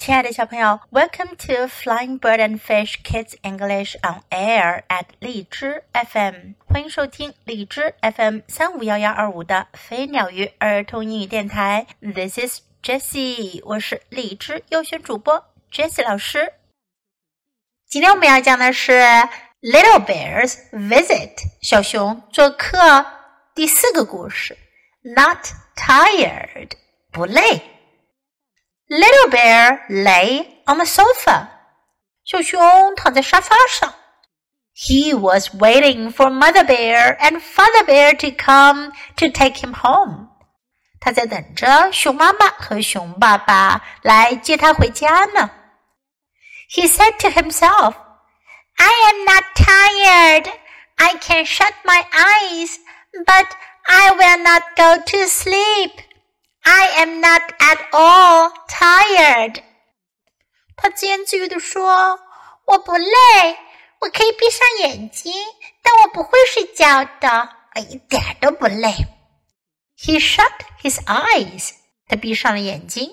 亲爱的小朋友，Welcome to Flying Bird and Fish Kids English on Air at 荔枝 FM，欢迎收听荔枝 FM 三五幺幺二五的飞鸟鱼儿童英语电台。This is Jessie，我是荔枝优选主播 Jessie 老师。今天我们要讲的是 Little Bears Visit，小熊做客第四个故事。Not tired，不累。Little bear lay on the sofa. 小熊躺在沙发上。He was waiting for Mother Bear and Father Bear to come to take him home. 他在等着熊妈妈和熊爸爸来接他回家呢。He said to himself, I am not tired. I can shut my eyes, but I will not go to sleep. I am not at all tired。他自言自语地说：“我不累，我可以闭上眼睛，但我不会睡觉的，我一点都不累。” He shut his eyes。他闭上了眼睛。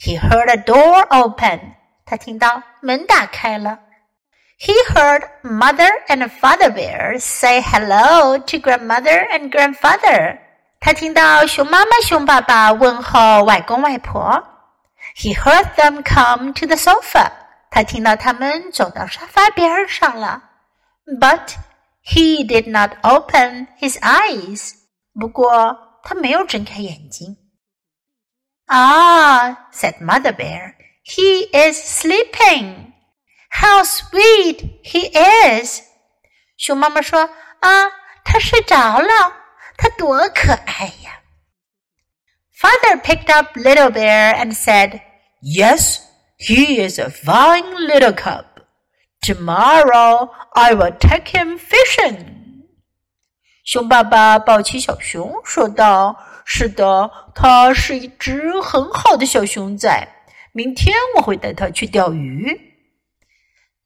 He heard a door open。他听到门打开了。He heard Mother and Father Bear say hello to grandmother and grandfather。 他听到熊妈妈、熊爸爸问候外公外婆。He heard them come to the sofa。他听到他们走到沙发边上了。But he did not open his eyes。不过他没有睁开眼睛。Ah, said Mother Bear, he is sleeping. How sweet he is! 熊妈妈说：“啊，他睡着了。”他多可爱呀！Father picked up Little Bear and said, Yes, he is a fine little cub. Tomorrow I will take him fishing. 熊爸爸抱起小熊，说道：“是的，他是一只很好的小熊仔。明天我会带他去钓鱼。”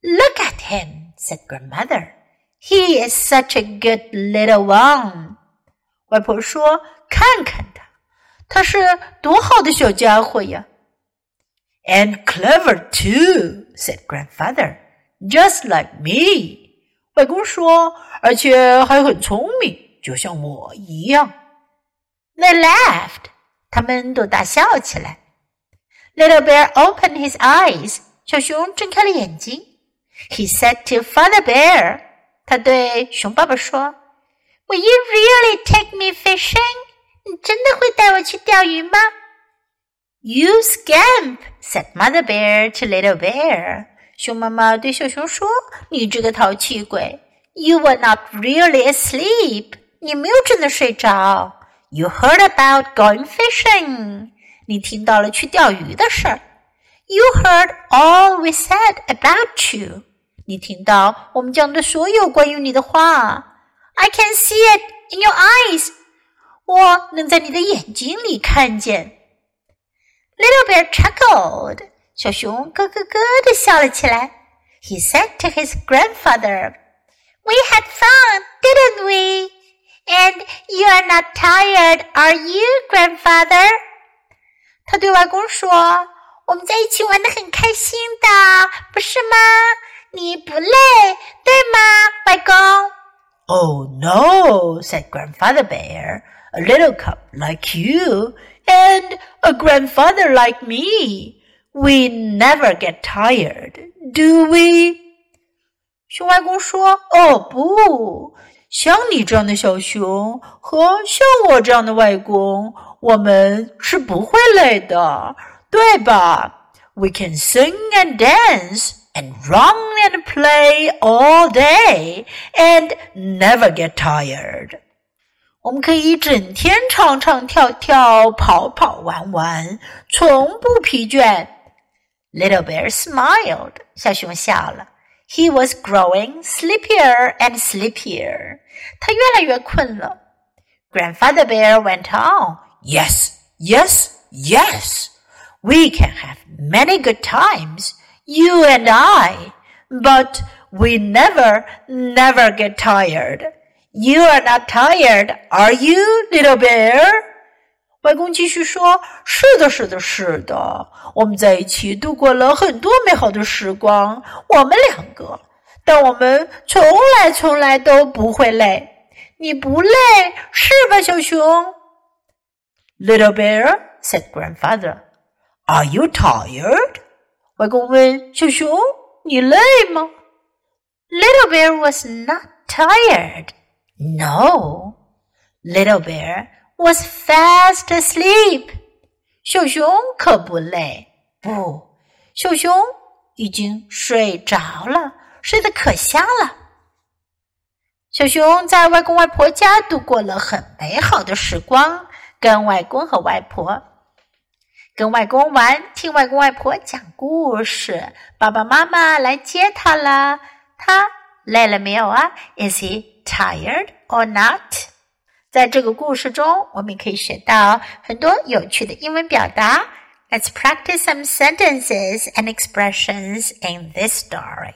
Look at him, said grandmother. He is such a good little one. 外婆说：“看看他，他是多好的小家伙呀！” And clever too," said grandfather. "Just like me." 外公说：“而且还很聪明，就像我一样。” They laughed. 他们都大笑起来。Little bear opened his eyes. 小熊睁开了眼睛。He said to Father Bear. 他对熊爸爸说。Will you really take me fishing? 你真的会带我去钓鱼吗？You scamp, said Mother Bear to Little Bear. 熊妈妈对小熊说：“你这个淘气鬼！You were not really asleep. 你没有真的睡着。You heard about going fishing. 你听到了去钓鱼的事儿。You heard all we said about you. 你听到我们讲的所有关于你的话。 I can see it in your eyes. 我能在你的眼睛里看见。Little bear chuckled. 小熊咯咯咯的笑了起来。He said to his grandfather, "We had fun, didn't we? And you are not tired, are you, grandfather?" 他对外公说：“我们在一起玩的很开心的，不是吗？你不累，对吗，外公？” Oh no, said Grandfather Bear. A little cub like you and a grandfather like me. We never get tired, do we? 熊外公说：“哦，不，像你这样的小熊和像我这样的外公，我们是不会累的，对吧？We can sing and dance and run and play all day and never get tired. 我们可以整天唱唱跳跳，跑跑玩玩，从不疲倦。Little bear smiled. 小熊笑了。He was growing sleepier and sleepier. 他越来越困了。Grandfather bear went on. Yes, yes, yes. We can have many good times You and I, but we never, never get tired. You are not tired, are you, little bear? 外公继续说：“是的，是的，是的，我们在一起度过了很多美好的时光。我们两个，但我们从来从来都不会累。你不累是吧，小熊？”Little bear said, "Grandfather, are you tired?" 外公问小熊：“你累吗？”Little bear was not tired. No, little bear was fast asleep. 小熊可不累，不，小熊已经睡着了，睡得可香了。小熊在外公外婆家度过了很美好的时光，跟外公和外婆，跟外公玩，听外公外婆讲故事。爸爸妈妈来接他了，他累了没有啊？Is he tired or not？在这个故事中，我们可以学到很多有趣的英文表达。Let's practice some sentences and expressions in this story.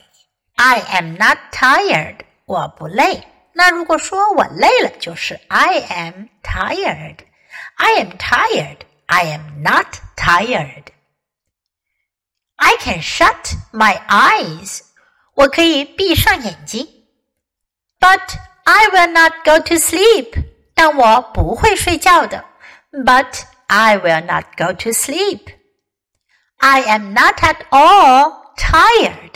I am not tired. 我不累。那如果说我累了，就是 I am tired. I am tired. I am not tired. I can shut my eyes. 我可以闭上眼睛。But I will not go to sleep. 但我不会睡觉的。But I will not go to sleep. I am not at all tired.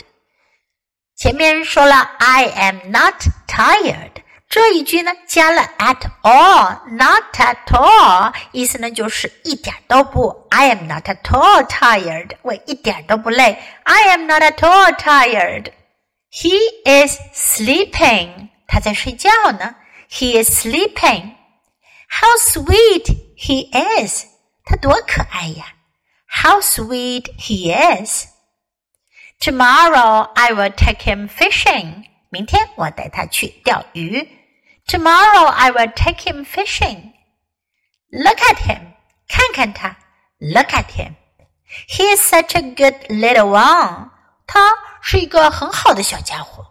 前面说了 I am not tired， 这一句呢加了 at all，not at all，意思呢就是一点都不。I am not at all tired，我一点都不累。I am not at all tired. He is sleeping，他在睡觉呢。He is sleeping. How sweet he is! 他多可爱呀！How sweet he is! Tomorrow I will take him fishing. 明天我带他去钓鱼。 Tomorrow I will take him fishing. Look at him. 看看他。Look at him. He is such a good little one. 他是一个很好的小家伙。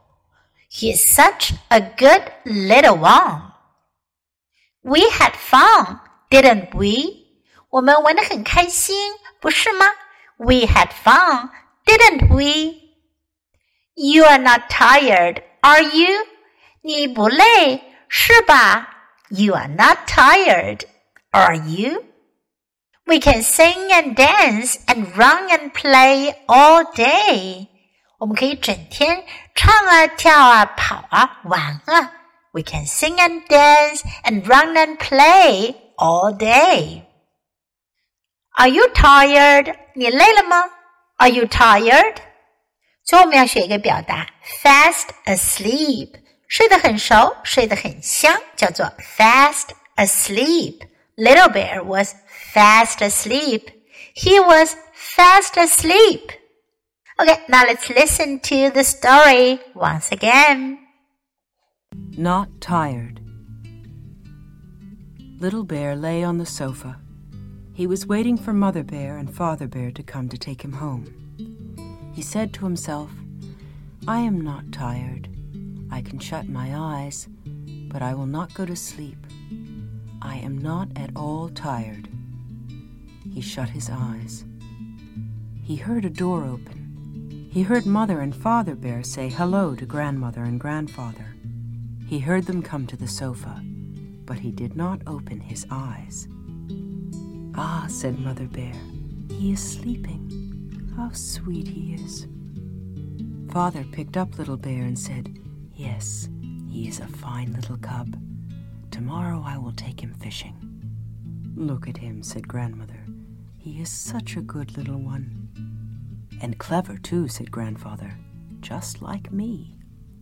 He is such a good little one. We had fun, didn't we? 我们玩得很开心，不是吗？We had fun, didn't we? You are not tired, are you? 你不累 是吧？You are not tired, are you? We can sing and dance and run and play all day. 我们可以整天唱啊、跳啊、跑啊、玩啊。we can sing and dance and run and play all day. Are you tired? 你累了吗？Are you tired? 最后我们要学一个表达，fast asleep， 睡得很熟，睡得很香，叫做 fast asleep. Little bear was fast asleep. He was fast asleep. Okay, now let's listen to the story once again. Not tired. Little Bear lay on the sofa. He was waiting for Mother Bear and Father Bear to come to take him home. He said to himself, I am not tired. I can shut my eyes, but I will not go to sleep. I am not at all tired. He shut his eyes. He heard a door open. He heard Mother and Father Bear say hello to Grandmother and Grandfather. He heard them come to the sofa, but he did not open his eyes. Ah, said Mother Bear, he is sleeping. How sweet he is. Father picked up Little Bear and said, Yes, he is a fine little cub. Tomorrow I will take him fishing. Look at him, said Grandmother. He is such a good little one. And clever, too, said Grandfather, just like me.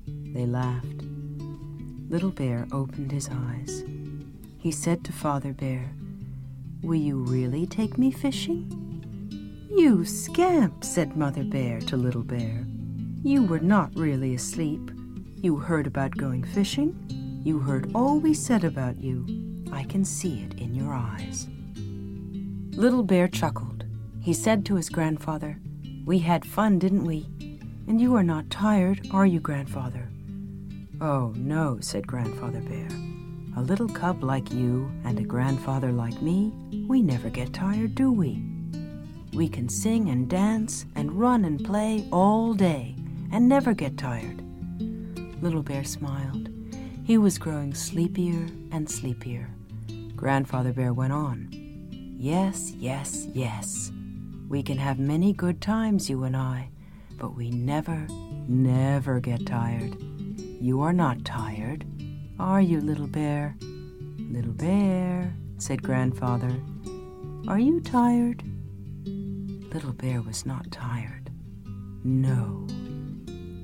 They laughed. Little Bear opened his eyes. He said to Father Bear, Will you really take me fishing? You scamp, said Mother Bear to Little Bear. You were not really asleep. You heard about going fishing. You heard all we said about you. I can see it in your eyes. Little Bear chuckled. He said to his grandfather, We had fun, didn't we? And you are not tired, are you, grandfather? Oh, no, said Grandfather Bear. A little cub like you and a grandfather like me, we never get tired, do we? We can sing and dance and run and play all day and never get tired. Little Bear smiled. He was growing sleepier and sleepier. Grandfather Bear went on. Yes, yes, yes. We can have many good times, you and I, but we never, never get tired. You are not tired, are you, little bear? Little bear, said Grandfather. Are you tired? Little Bear was not tired. No,